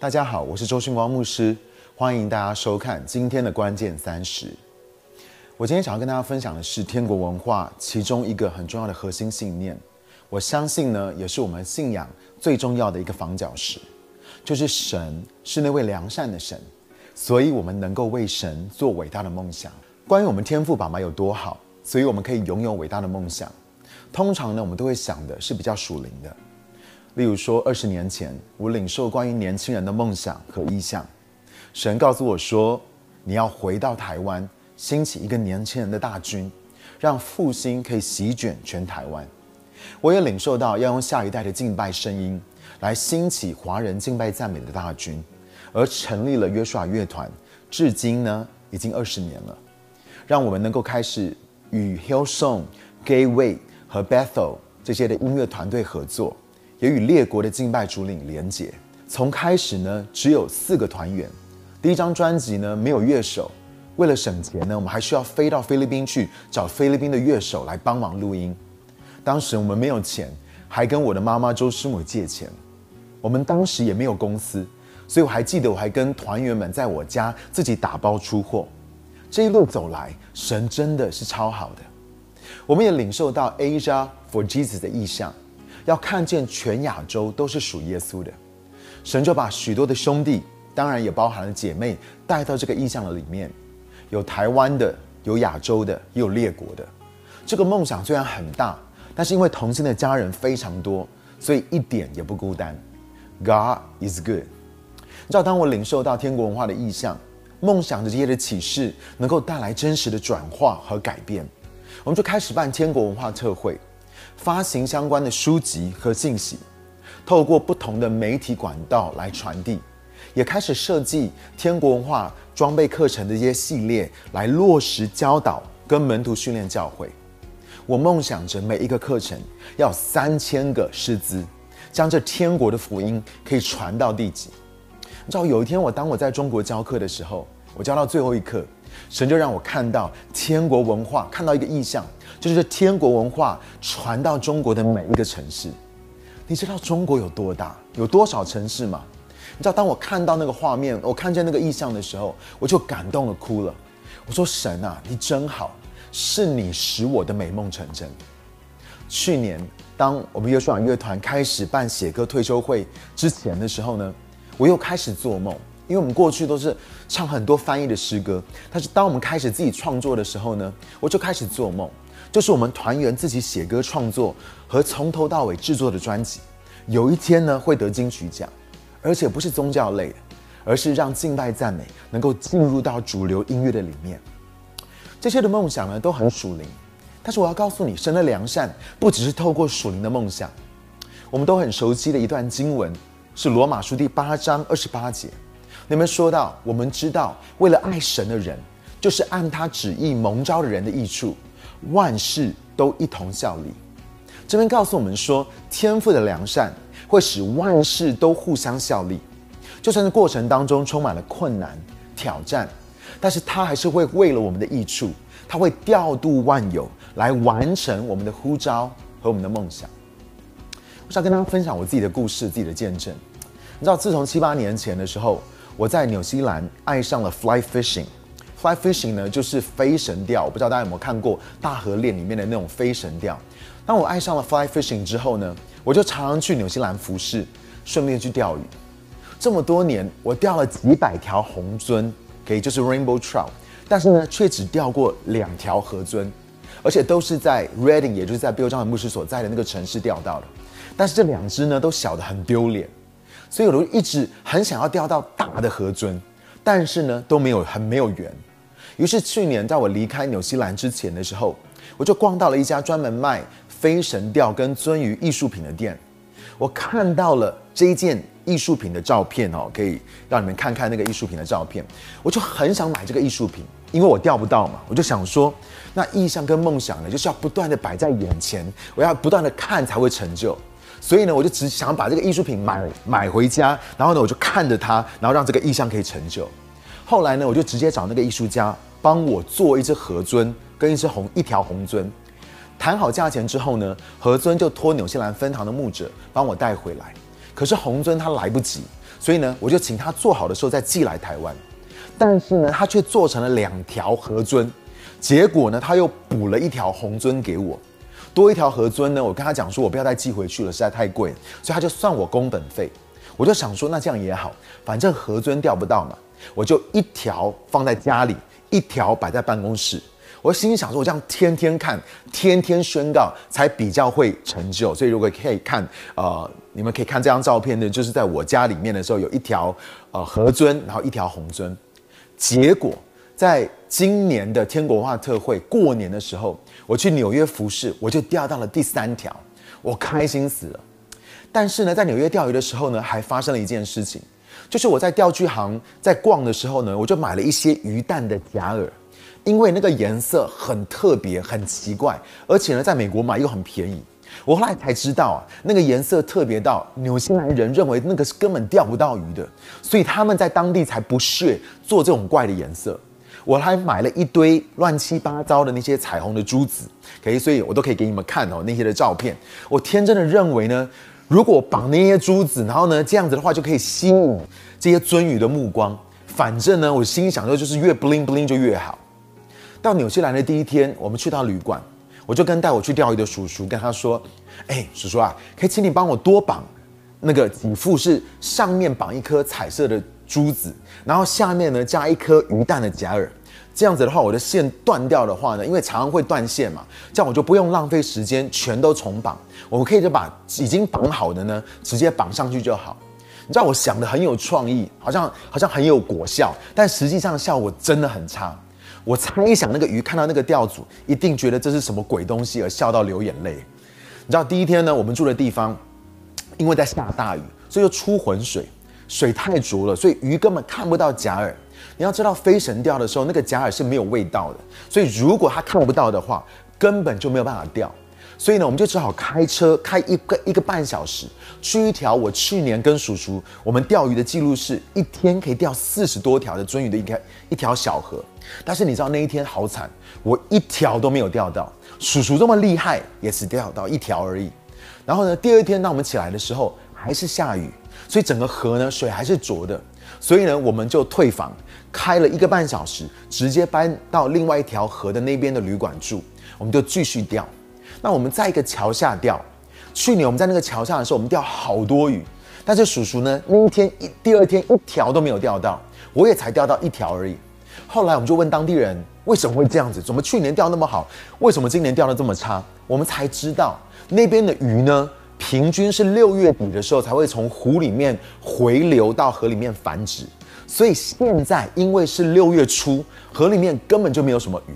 大家好，我是周训光牧师，欢迎大家收看今天的关键三十。我今天想要跟大家分享的是天国文化其中一个很重要的核心信念，我相信呢，也是我们信仰最重要的一个房角石，就是神是那位良善的神，所以我们能够为神做伟大的梦想。关于我们天赋爸妈有多好，所以我们可以拥有伟大的梦想。通常呢，我们都会想的是比较属灵的。例如说，二十年前，我领受关于年轻人的梦想和意向，神告诉我说：“你要回到台湾，兴起一个年轻人的大军，让复兴可以席卷全台湾。”我也领受到要用下一代的敬拜声音来兴起华人敬拜赞美的大军，而成立了约书亚乐团，至今呢已经二十年了，让我们能够开始与 Hillsong、Gateway 和 Bethel 这些的音乐团队合作。也与列国的敬拜主领连结。从开始呢，只有四个团员。第一张专辑呢，没有乐手。为了省钱呢，我们还需要飞到菲律宾去找菲律宾的乐手来帮忙录音。当时我们没有钱，还跟我的妈妈周师母借钱。我们当时也没有公司，所以我还记得，我还跟团员们在我家自己打包出货。这一路走来，神真的是超好的。我们也领受到 Asia for Jesus 的意向。要看见全亚洲都是属耶稣的，神就把许多的兄弟，当然也包含了姐妹，带到这个意象的里面。有台湾的，有亚洲的，也有列国的。这个梦想虽然很大，但是因为同心的家人非常多，所以一点也不孤单。God is good。你知道，当我领受到天国文化的意象，梦想这些的启示，能够带来真实的转化和改变，我们就开始办天国文化特会。发行相关的书籍和信息，透过不同的媒体管道来传递，也开始设计天国文化装备课程的一些系列，来落实教导跟门徒训练教会。我梦想着每一个课程要三千个师资，将这天国的福音可以传到地极。你知道有一天我当我在中国教课的时候，我教到最后一课，神就让我看到天国文化，看到一个意象。就是天国文化传到中国的每一个城市，你知道中国有多大，有多少城市吗？你知道，当我看到那个画面，我看见那个意象的时候，我就感动的哭了。我说：“神啊，你真好，是你使我的美梦成真。”去年，当我们约书亚乐团开始办写歌退休会之前的时候呢，我又开始做梦，因为我们过去都是唱很多翻译的诗歌，但是当我们开始自己创作的时候呢，我就开始做梦。就是我们团员自己写歌创作和从头到尾制作的专辑，有一天呢会得金曲奖，而且不是宗教类的，而是让敬拜赞美能够进入到主流音乐的里面。这些的梦想呢都很属灵，但是我要告诉你，神的良善不只是透过属灵的梦想。我们都很熟悉的一段经文是罗马书第八章二十八节，你们说到，我们知道为了爱神的人，就是按他旨意蒙召的人的益处。万事都一同效力。这边告诉我们说，天赋的良善会使万事都互相效力，就算是过程当中充满了困难挑战，但是他还是会为了我们的益处，他会调度万有来完成我们的呼召和我们的梦想。我想跟大家分享我自己的故事，自己的见证。你知道，自从七八年前的时候，我在纽西兰爱上了 fly fishing。Fly fishing 呢，就是飞神钓。我不知道大家有没有看过大河链里面的那种飞神钓。当我爱上了 fly fishing 之后呢，我就常常去纽西兰服侍，顺便去钓鱼。这么多年，我钓了几百条红鳟，可以就是 rainbow trout，但是呢，却只钓过两条河鳟，而且都是在 Reading，也就是在 Bill 张牧师所在的那个城市钓到的。但是这两只呢，都小得很丢脸，所以我都一直很想要钓到大的河鳟，但是呢，都没有很没有缘。于是去年在我离开纽西兰之前的时候，我就逛到了一家专门卖飞神钓跟鳟鱼艺术品的店。我看到了这一件艺术品的照片哦，可以让你们看看那个艺术品的照片。我就很想买这个艺术品，因为我钓不到嘛。我就想说，那意向跟梦想呢，就是要不断的摆在眼前，我要不断的看才会成就。所以呢，我就只想把这个艺术品买买回家，然后呢，我就看着它，然后让这个意象可以成就。后来呢，我就直接找那个艺术家。帮我做一只河尊跟一只红一条红尊，谈好价钱之后呢，河尊就托纽西兰分堂的牧者帮我带回来。可是红尊他来不及，所以呢，我就请他做好的时候再寄来台湾。但是呢，他却做成了两条河尊，结果呢，他又补了一条红尊给我，多一条河尊呢，我跟他讲说，我不要再寄回去了，实在太贵，所以他就算我工本费。我就想说，那这样也好，反正河尊钓不到嘛，我就一条放在家里，一条摆在办公室。我心里想说，我这样天天看，天天宣告，才比较会成就。所以如果可以看，呃，你们可以看这张照片呢，就是在我家里面的时候，有一条呃河尊，然后一条红尊。结果在今年的天国文化特会过年的时候，我去纽约服饰，我就钓到了第三条，我开心死了。但是呢，在纽约钓鱼的时候呢，还发生了一件事情，就是我在钓具行在逛的时候呢，我就买了一些鱼蛋的假饵。因为那个颜色很特别、很奇怪，而且呢，在美国买又很便宜。我后来才知道啊，那个颜色特别到纽西兰人认为那个是根本钓不到鱼的，所以他们在当地才不屑做这种怪的颜色。我还买了一堆乱七八糟的那些彩虹的珠子，可以，所以我都可以给你们看哦那些的照片。我天真的认为呢，如果绑那些珠子，然后呢这样子的话就可以吸引这些鳟鱼的目光。反正呢，我心里想说就是越 bling bling 就越好。到纽西兰的第一天，我们去到旅馆，我就跟带我去钓鱼的叔叔跟他说：“哎，叔叔啊，可以请你帮我多绑那个几副，是上面绑一颗彩色的珠子，然后下面呢加一颗鱼蛋的假饵。这样子的话，我的线断掉的话呢，因为常常会断线嘛，这样我就不用浪费时间全都重绑，我们可以就把已经绑好的呢直接绑上去就好。你知道我想的很有创意，好像好像很有果效，但实际上效果真的很差。”我猜想，那个鱼看到那个钓组，一定觉得这是什么鬼东西，而笑到流眼泪。你知道，第一天呢，我们住的地方，因为在下大雨，所以就出浑水，水太浊了，所以鱼根本看不到假饵。你要知道，飞神钓的时候，那个假饵是没有味道的，所以如果它看不到的话，根本就没有办法钓。所以呢，我们就只好开车开一个一个半小时，去一条我去年跟叔叔我们钓鱼的记录是一天可以钓四十多条的鳟鱼的一条一条小河。但是你知道那一天好惨，我一条都没有钓到。叔叔这么厉害，也只钓到一条而已。然后呢，第二天当我们起来的时候，还是下雨，所以整个河呢水还是浊的。所以呢，我们就退房，开了一个半小时，直接搬到另外一条河的那边的旅馆住。我们就继续钓。那我们在一个桥下钓，去年我们在那个桥下的时候，我们钓好多鱼。但是叔叔呢，那一天一第二天一条都没有钓到，我也才钓到一条而已。后来我们就问当地人为什么会这样子？怎么去年钓那么好，为什么今年钓的这么差？我们才知道那边的鱼呢，平均是六月底的时候才会从湖里面回流到河里面繁殖。所以现在因为是六月初，河里面根本就没有什么鱼。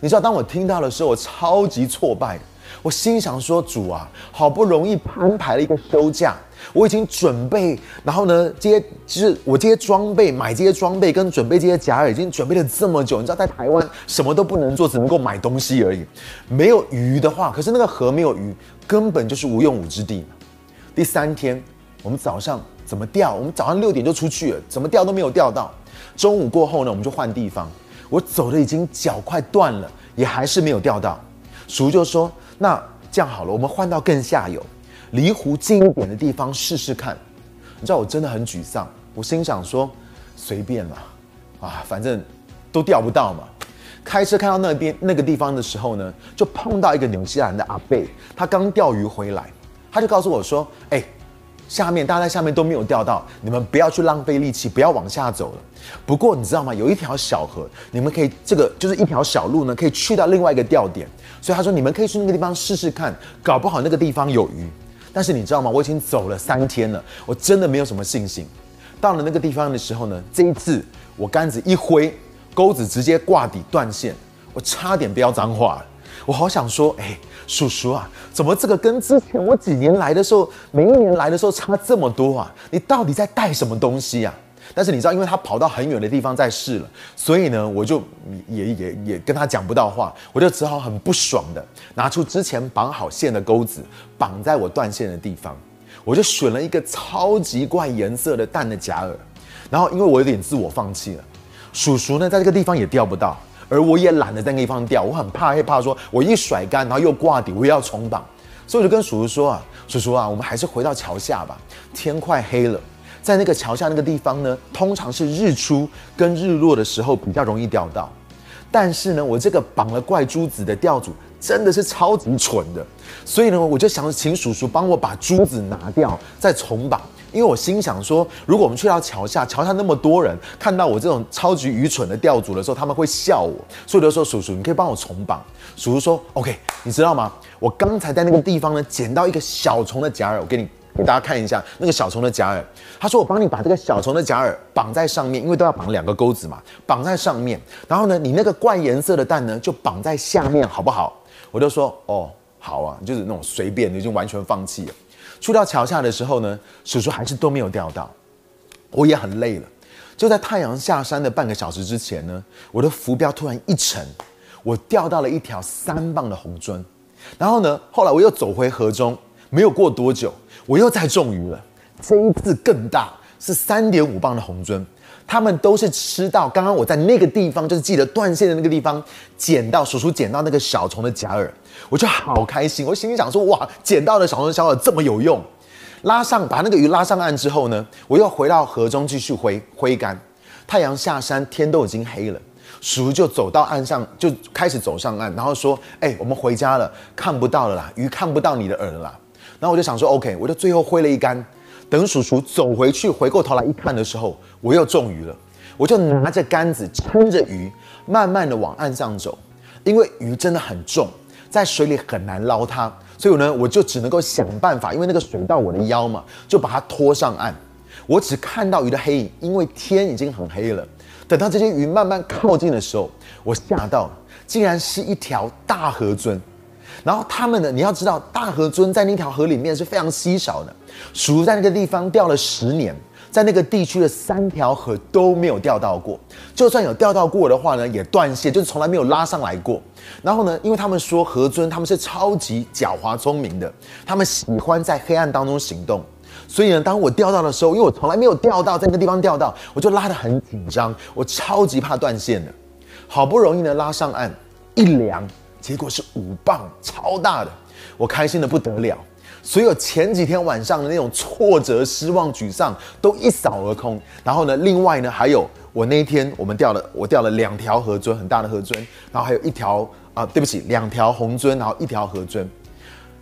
你知道，当我听到的时候，我超级挫败。我心想说：“主啊，好不容易安排了一个休假，我已经准备，然后呢，这些就是我这些装备，买这些装备跟准备这些假饵，已经准备了这么久。你知道，在台湾什么都不能做，只能够买东西而已。没有鱼的话，可是那个河没有鱼，根本就是无用武之地。第三天，我们早上怎么钓？我们早上六点就出去了，怎么钓都没有钓到。中午过后呢，我们就换地方。我走的已经脚快断了，也还是没有钓到。叔就说。那这样好了，我们换到更下游，离湖近一点的地方试试看。你知道我真的很沮丧，我心想说随便了，啊，反正都钓不到嘛。开车开到那边那个地方的时候呢，就碰到一个纽西兰的阿贝，他刚钓鱼回来，他就告诉我说：“哎。”下面大家在下面都没有钓到，你们不要去浪费力气，不要往下走了。不过你知道吗？有一条小河，你们可以这个就是一条小路呢，可以去到另外一个钓点。所以他说你们可以去那个地方试试看，搞不好那个地方有鱼。但是你知道吗？我已经走了三天了，我真的没有什么信心。到了那个地方的时候呢，这一次我杆子一挥，钩子直接挂底断线，我差点不要脏话了。我好想说，哎，叔叔啊，怎么这个跟之前我几年来的时候，每一年来的时候差这么多啊？你到底在带什么东西啊？但是你知道，因为他跑到很远的地方在试了，所以呢，我就也也也跟他讲不到话，我就只好很不爽的拿出之前绑好线的钩子，绑在我断线的地方，我就选了一个超级怪颜色的淡的假饵，然后因为我有点自我放弃了，叔叔呢在这个地方也钓不到。而我也懒得在那地方钓，我很怕，害怕说我一甩竿，然后又挂底，我又要重绑，所以我就跟叔叔说啊，叔叔啊，我们还是回到桥下吧，天快黑了，在那个桥下那个地方呢，通常是日出跟日落的时候比较容易钓到。但是呢，我这个绑了怪珠子的钓主真的是超级蠢的，所以呢，我就想请叔叔帮我把珠子拿掉，再重绑。因为我心想说，如果我们去到桥下，桥下那么多人看到我这种超级愚蠢的钓组的时候，他们会笑我。所以我就说，叔叔，你可以帮我重绑。叔叔说，OK，你知道吗？我刚才在那个地方呢，捡到一个小虫的假饵，我给你给大家看一下那个小虫的假饵。他说，我帮你把这个小虫的假饵绑在上面，因为都要绑两个钩子嘛，绑在上面。然后呢，你那个怪颜色的蛋呢，就绑在下面，好不好？我就说，哦，好啊，就是那种随便，已经完全放弃了。出到桥下的时候呢，叔叔还是都没有钓到，我也很累了。就在太阳下山的半个小时之前呢，我的浮标突然一沉，我钓到了一条三磅的红鳟。然后呢，后来我又走回河中，没有过多久，我又再中鱼了。这一次更大，是三点五磅的红鳟。他们都是吃到刚刚我在那个地方，就是记得断线的那个地方捡到叔叔捡到那个小虫的假饵，我就好开心。我心里想说，哇，捡到的小虫小饵这么有用。拉上把那个鱼拉上岸之后呢，我又回到河中继续挥挥竿。太阳下山，天都已经黑了，叔叔就走到岸上，就开始走上岸，然后说：“哎，我们回家了，看不到了啦，鱼看不到你的饵了。”啦。”然后我就想说：“OK，我就最后挥了一竿。”等叔叔走回去，回过头来一看的时候，我又中鱼了。我就拿着杆子撑着鱼，慢慢的往岸上走。因为鱼真的很重，在水里很难捞它，所以呢，我就只能够想办法，因为那个水到我的腰嘛，就把它拖上岸。我只看到鱼的黑影，因为天已经很黑了。等到这些鱼慢慢靠近的时候，我吓到，竟然是一条大河尊。然后他们呢？你要知道，大河尊在那条河里面是非常稀少的。叔叔在那个地方钓了十年，在那个地区的三条河都没有钓到过。就算有钓到过的话呢，也断线，就是从来没有拉上来过。然后呢，因为他们说河尊他们是超级狡猾聪明的，他们喜欢在黑暗当中行动。所以呢，当我钓到的时候，因为我从来没有钓到，在那个地方钓到，我就拉得很紧张，我超级怕断线的。好不容易呢拉上岸，一量。结果是五磅，超大的，我开心的不得了。所有前几天晚上的那种挫折、失望、沮丧都一扫而空。然后呢，另外呢，还有我那一天我们钓了，我钓了两条河尊，很大的河尊，然后还有一条啊，对不起，两条红尊，然后一条河尊。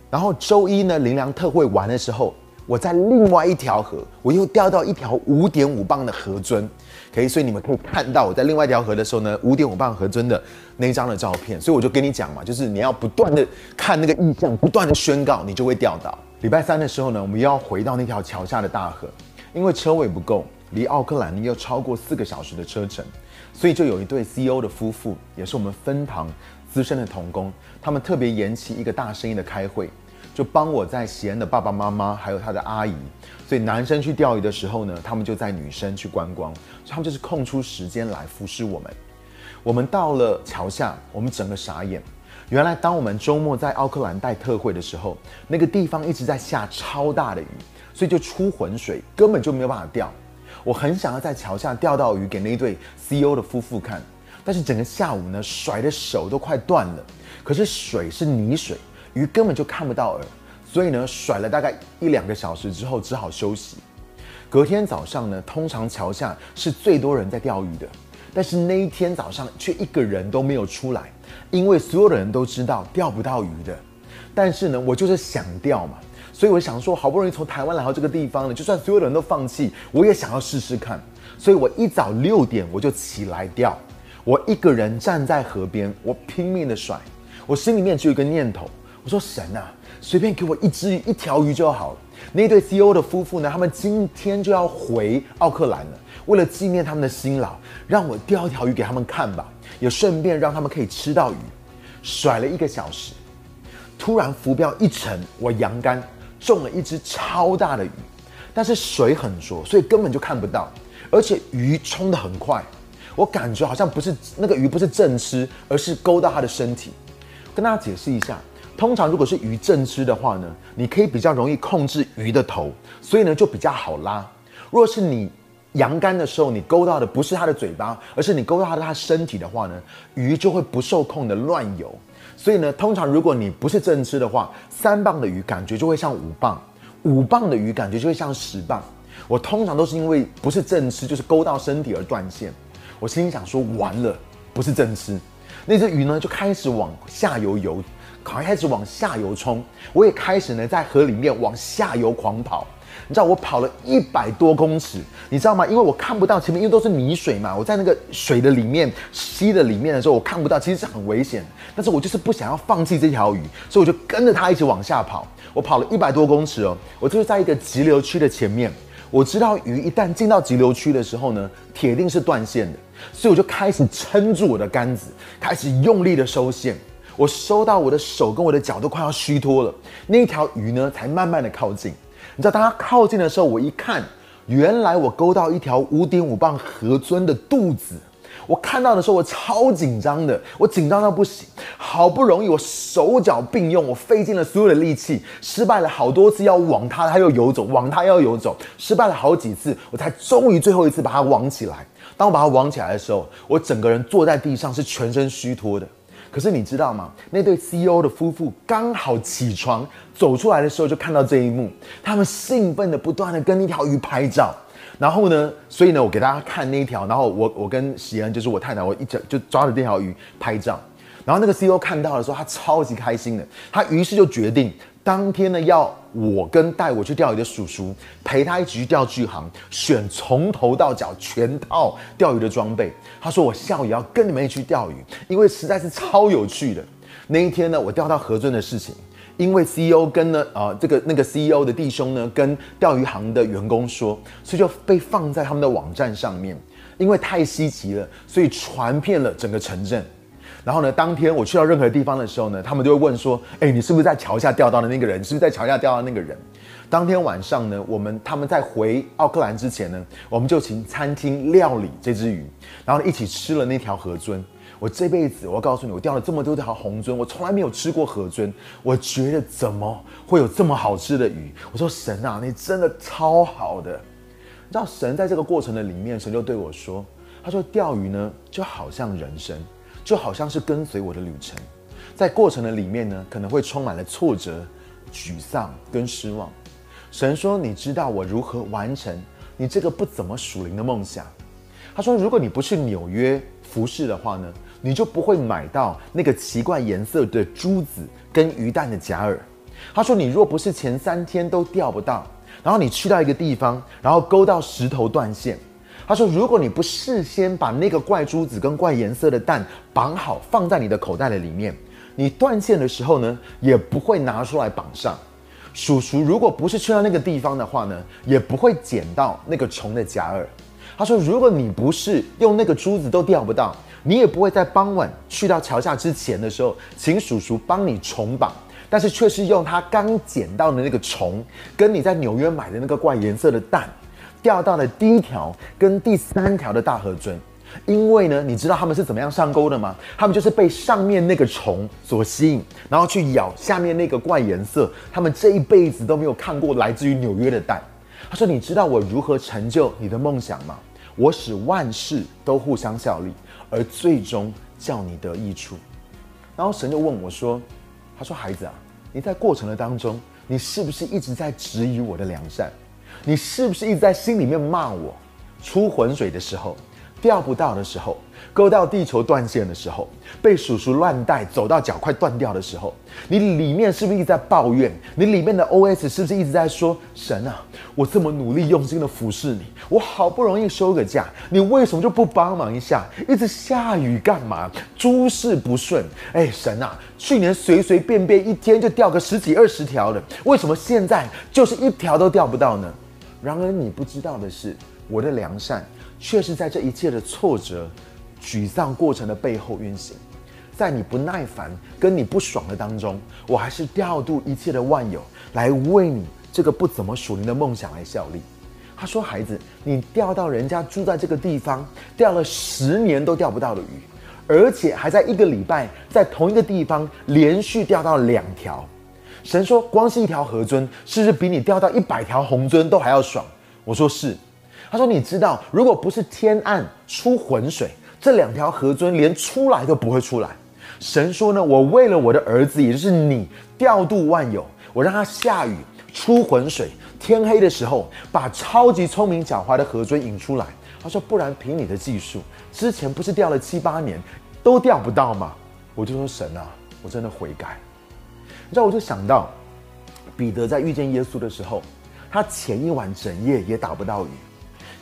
然后周一呢，林良特会玩的时候。我在另外一条河，我又钓到一条五点五磅的河尊，可以，所以你们可以看到我在另外一条河的时候呢，五点五磅河尊的那张的照片。所以我就跟你讲嘛，就是你要不断的看那个意象，不断的宣告，你就会钓到。礼拜三的时候呢，我们又要回到那条桥下的大河，因为车位不够，离奥克兰又超过四个小时的车程，所以就有一对 CEO 的夫妇，也是我们分堂资深的童工，他们特别延期一个大生意的开会。就帮我在西安的爸爸妈妈还有他的阿姨，所以男生去钓鱼的时候呢，他们就在女生去观光，他们就是空出时间来服侍我们。我们到了桥下，我们整个傻眼。原来当我们周末在奥克兰带特会的时候，那个地方一直在下超大的雨，所以就出浑水，根本就没有办法钓。我很想要在桥下钓到鱼给那对 CEO 的夫妇看，但是整个下午呢，甩的手都快断了。可是水是泥水。鱼根本就看不到饵，所以呢，甩了大概一两个小时之后，只好休息。隔天早上呢，通常桥下是最多人在钓鱼的，但是那一天早上却一个人都没有出来，因为所有的人都知道钓不到鱼的。但是呢，我就是想钓嘛，所以我想说，好不容易从台湾来到这个地方了，就算所有的人都放弃，我也想要试试看。所以我一早六点我就起来钓，我一个人站在河边，我拼命的甩，我心里面只有一个念头。我说神啊，随便给我一只一条鱼就好了。那对 CEO 的夫妇呢，他们今天就要回奥克兰了。为了纪念他们的辛劳，让我钓一条鱼给他们看吧，也顺便让他们可以吃到鱼。甩了一个小时，突然浮标一沉，我扬竿中了一只超大的鱼，但是水很浊，所以根本就看不到，而且鱼冲得很快，我感觉好像不是那个鱼不是正吃，而是勾到它的身体。跟大家解释一下。通常如果是鱼正吃的话呢，你可以比较容易控制鱼的头，所以呢就比较好拉。如果是你扬竿的时候，你勾到的不是它的嘴巴，而是你勾到它的它身体的话呢，鱼就会不受控的乱游。所以呢，通常如果你不是正吃的话，三磅的鱼感觉就会像五磅，五磅的鱼感觉就会像十磅。我通常都是因为不是正吃，就是勾到身体而断线。我心里想说，完了，不是正吃，那只鱼呢就开始往下游游，开始往下游冲。我也开始呢在河里面往下游狂跑。你知道我跑了一百多公尺，你知道吗？因为我看不到前面，因为都是泥水嘛。我在那个水的里面、溪的里面的时候，我看不到，其实是很危险。但是我就是不想要放弃这条鱼，所以我就跟着它一起往下跑。我跑了一百多公尺哦，我就是在一个急流区的前面。我知道鱼一旦进到急流区的时候呢，铁定是断线的，所以我就开始撑住我的杆子，开始用力的收线。我收到我的手跟我的脚都快要虚脱了，那条鱼呢才慢慢的靠近。你知道，当它靠近的时候，我一看，原来我勾到一条五点五磅河尊的肚子。我看到的时候，我超紧张的，我紧张到不行。好不容易，我手脚并用，我费尽了所有的力气，失败了好多次，要往它，它又游走；往它要游走，失败了好几次，我才终于最后一次把它网起来。当我把它网起来的时候，我整个人坐在地上，是全身虚脱的。可是你知道吗？那对 CEO 的夫妇刚好起床走出来的时候，就看到这一幕。他们兴奋的不断的跟那条鱼拍照。然后呢，所以呢，我给大家看那一条。然后我我跟喜恩，就是我太太，我一直就抓着这条鱼拍照。然后那个 CEO 看到的时候，他超级开心的。他于是就决定。当天呢，要我跟带我去钓鱼的叔叔陪他一起去钓巨航，选从头到脚全套钓鱼的装备。他说我下午也要跟你们一起去钓鱼，因为实在是超有趣的。那一天呢，我钓到何尊的事情，因为 CEO 跟呢啊这个那个 CEO 的弟兄呢跟钓鱼行的员工说，所以就被放在他们的网站上面。因为太稀奇了，所以传遍了整个城镇。然后呢，当天我去到任何地方的时候呢，他们就会问说：“哎，你是不是在桥下钓到的那个人？是不是在桥下钓到那个人？”当天晚上呢，我们他们在回奥克兰之前呢，我们就请餐厅料理这只鱼，然后一起吃了那条河尊。我这辈子，我告诉你，我钓了这么多条红尊，我从来没有吃过河尊。我觉得怎么会有这么好吃的鱼？我说神啊，你真的超好的。你知道神在这个过程的里面，神就对我说：“他说钓鱼呢，就好像人生。”就好像是跟随我的旅程，在过程的里面呢，可能会充满了挫折、沮丧跟失望。神说：“你知道我如何完成你这个不怎么属灵的梦想？”他说：“如果你不去纽约服饰的话呢，你就不会买到那个奇怪颜色的珠子跟鱼蛋的假饵。”他说：“你若不是前三天都钓不到，然后你去到一个地方，然后勾到石头断线。”他说：“如果你不事先把那个怪珠子跟怪颜色的蛋绑好，放在你的口袋的里面，你断线的时候呢，也不会拿出来绑上。叔叔如果不是去到那个地方的话呢，也不会捡到那个虫的夹饵。他说：如果你不是用那个珠子都钓不到，你也不会在傍晚去到桥下之前的时候，请叔叔帮你重绑，但是却是用他刚捡到的那个虫，跟你在纽约买的那个怪颜色的蛋。”钓到了第一条跟第三条的大河尊，因为呢，你知道他们是怎么样上钩的吗？他们就是被上面那个虫所吸引，然后去咬下面那个怪颜色，他们这一辈子都没有看过来自于纽约的蛋。他说：“你知道我如何成就你的梦想吗？我使万事都互相效力，而最终叫你得益处。”然后神就问我说：“他说孩子啊，你在过程的当中，你是不是一直在质疑我的良善？”你是不是一直在心里面骂我？出浑水的时候，钓不到的时候，勾到地球断线的时候，被叔叔乱带走到脚快断掉的时候，你里面是不是一直在抱怨？你里面的 OS 是不是一直在说：神啊，我这么努力用心的服侍你，我好不容易休个假，你为什么就不帮忙一下？一直下雨干嘛？诸事不顺。哎，神啊，去年随随便便一天就钓个十几二十条的，为什么现在就是一条都钓不到呢？然而你不知道的是，我的良善却是在这一切的挫折、沮丧过程的背后运行。在你不耐烦、跟你不爽的当中，我还是调度一切的万有来为你这个不怎么属灵的梦想来效力。他说：“孩子，你钓到人家住在这个地方钓了十年都钓不到的鱼，而且还在一个礼拜在同一个地方连续钓到两条。”神说：“光是一条河尊，是不是比你钓到一百条红尊都还要爽？”我说：“是。”他说：“你知道，如果不是天暗出浑水，这两条河尊连出来都不会出来。”神说：“呢，我为了我的儿子，也就是你，调度万有，我让他下雨出浑水，天黑的时候把超级聪明狡猾的河尊引出来。他说：“不然凭你的技术，之前不是钓了七八年，都钓不到吗？”我就说：“神啊，我真的悔改。”你知道，我就想到彼得在遇见耶稣的时候，他前一晚整夜也打不到鱼。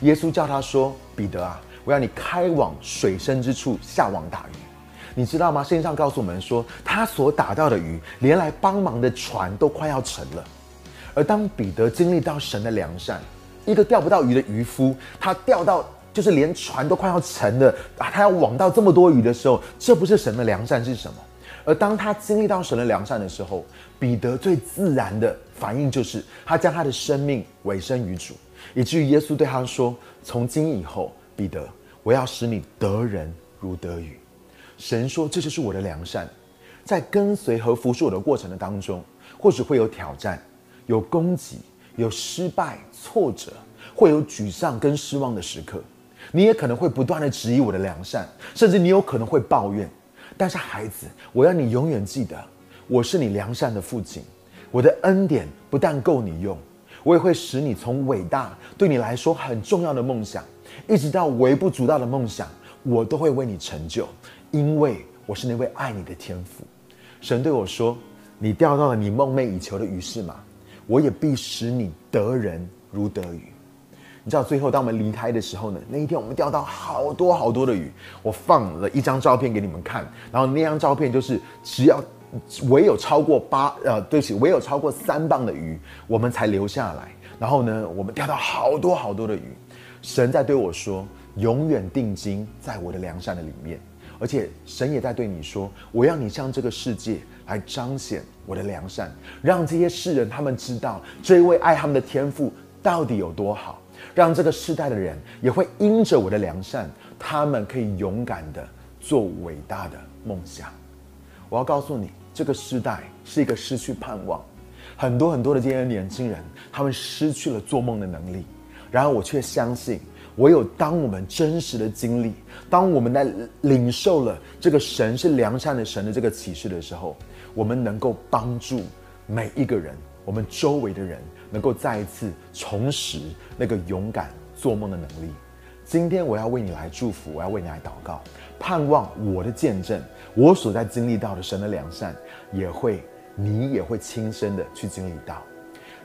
耶稣叫他说：“彼得啊，我要你开往水深之处下网打鱼。”你知道吗？圣经上告诉我们说，他所打到的鱼，连来帮忙的船都快要沉了。而当彼得经历到神的良善，一个钓不到鱼的渔夫，他钓到就是连船都快要沉了啊！他要网到这么多鱼的时候，这不是神的良善是什么？而当他经历到神的良善的时候，彼得最自然的反应就是他将他的生命委身于主，以至于耶稣对他说：“从今以后，彼得，我要使你得人如得鱼。”神说：“这就是我的良善，在跟随和服侍我的过程的当中，或许会有挑战、有攻击、有失败、挫折，会有沮丧跟失望的时刻。你也可能会不断的质疑我的良善，甚至你有可能会抱怨。但是孩子，我要你永远记得，我是你良善的父亲。我的恩典不但够你用，我也会使你从伟大对你来说很重要的梦想，一直到微不足道的梦想，我都会为你成就。”因为我是那位爱你的天父，神对我说：“你钓到了你梦寐以求的鱼是吗？我也必使你得人如得鱼。”你知道最后当我们离开的时候呢？那一天我们钓到好多好多的鱼。我放了一张照片给你们看，然后那张照片就是只要唯有超过八呃，对不起，唯有超过三磅的鱼，我们才留下来。然后呢，我们钓到好多好多的鱼。神在对我说：“永远定睛在我的良善的里面。”而且神也在对你说：“我要你向这个世界来彰显我的良善，让这些世人他们知道这一位爱他们的天赋到底有多好，让这个世代的人也会因着我的良善，他们可以勇敢的做伟大的梦想。”我要告诉你，这个时代是一个失去盼望，很多很多的这些年轻人，他们失去了做梦的能力，然而我却相信。唯有当我们真实的经历，当我们在领受了这个神是良善的神的这个启示的时候，我们能够帮助每一个人，我们周围的人能够再一次重拾那个勇敢做梦的能力。今天我要为你来祝福，我要为你来祷告，盼望我的见证，我所在经历到的神的良善，也会你也会亲身的去经历到。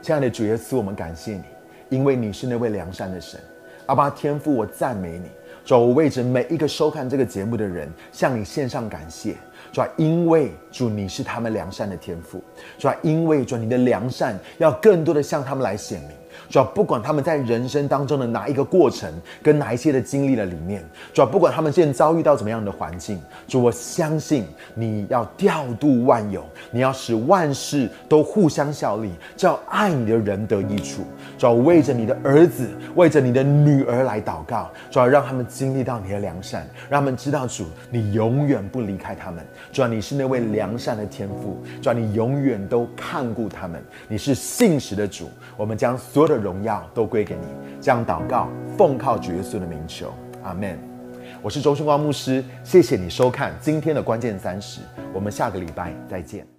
亲爱的主耶稣，我们感谢你，因为你是那位良善的神。阿爸天父，我赞美你，主，我为着每一个收看这个节目的人向你献上感谢，主，因为主你是他们良善的天赋，主，因为主你的良善要更多的向他们来显明。主要不管他们在人生当中的哪一个过程，跟哪一些的经历的里面，主要不管他们现在遭遇到怎么样的环境，主我相信你要调度万有，你要使万事都互相效力，叫爱你的人得益处。主要为着你的儿子，为着你的女儿来祷告，主要让他们经历到你的良善，让他们知道主你永远不离开他们。主要你是那位良善的天父，主要你永远都看顾他们，你是信实的主。我们将所有的。荣耀都归给你，这样祷告，奉靠主耶稣的名求，阿门。我是周春光牧师，谢谢你收看今天的关键三十，我们下个礼拜再见。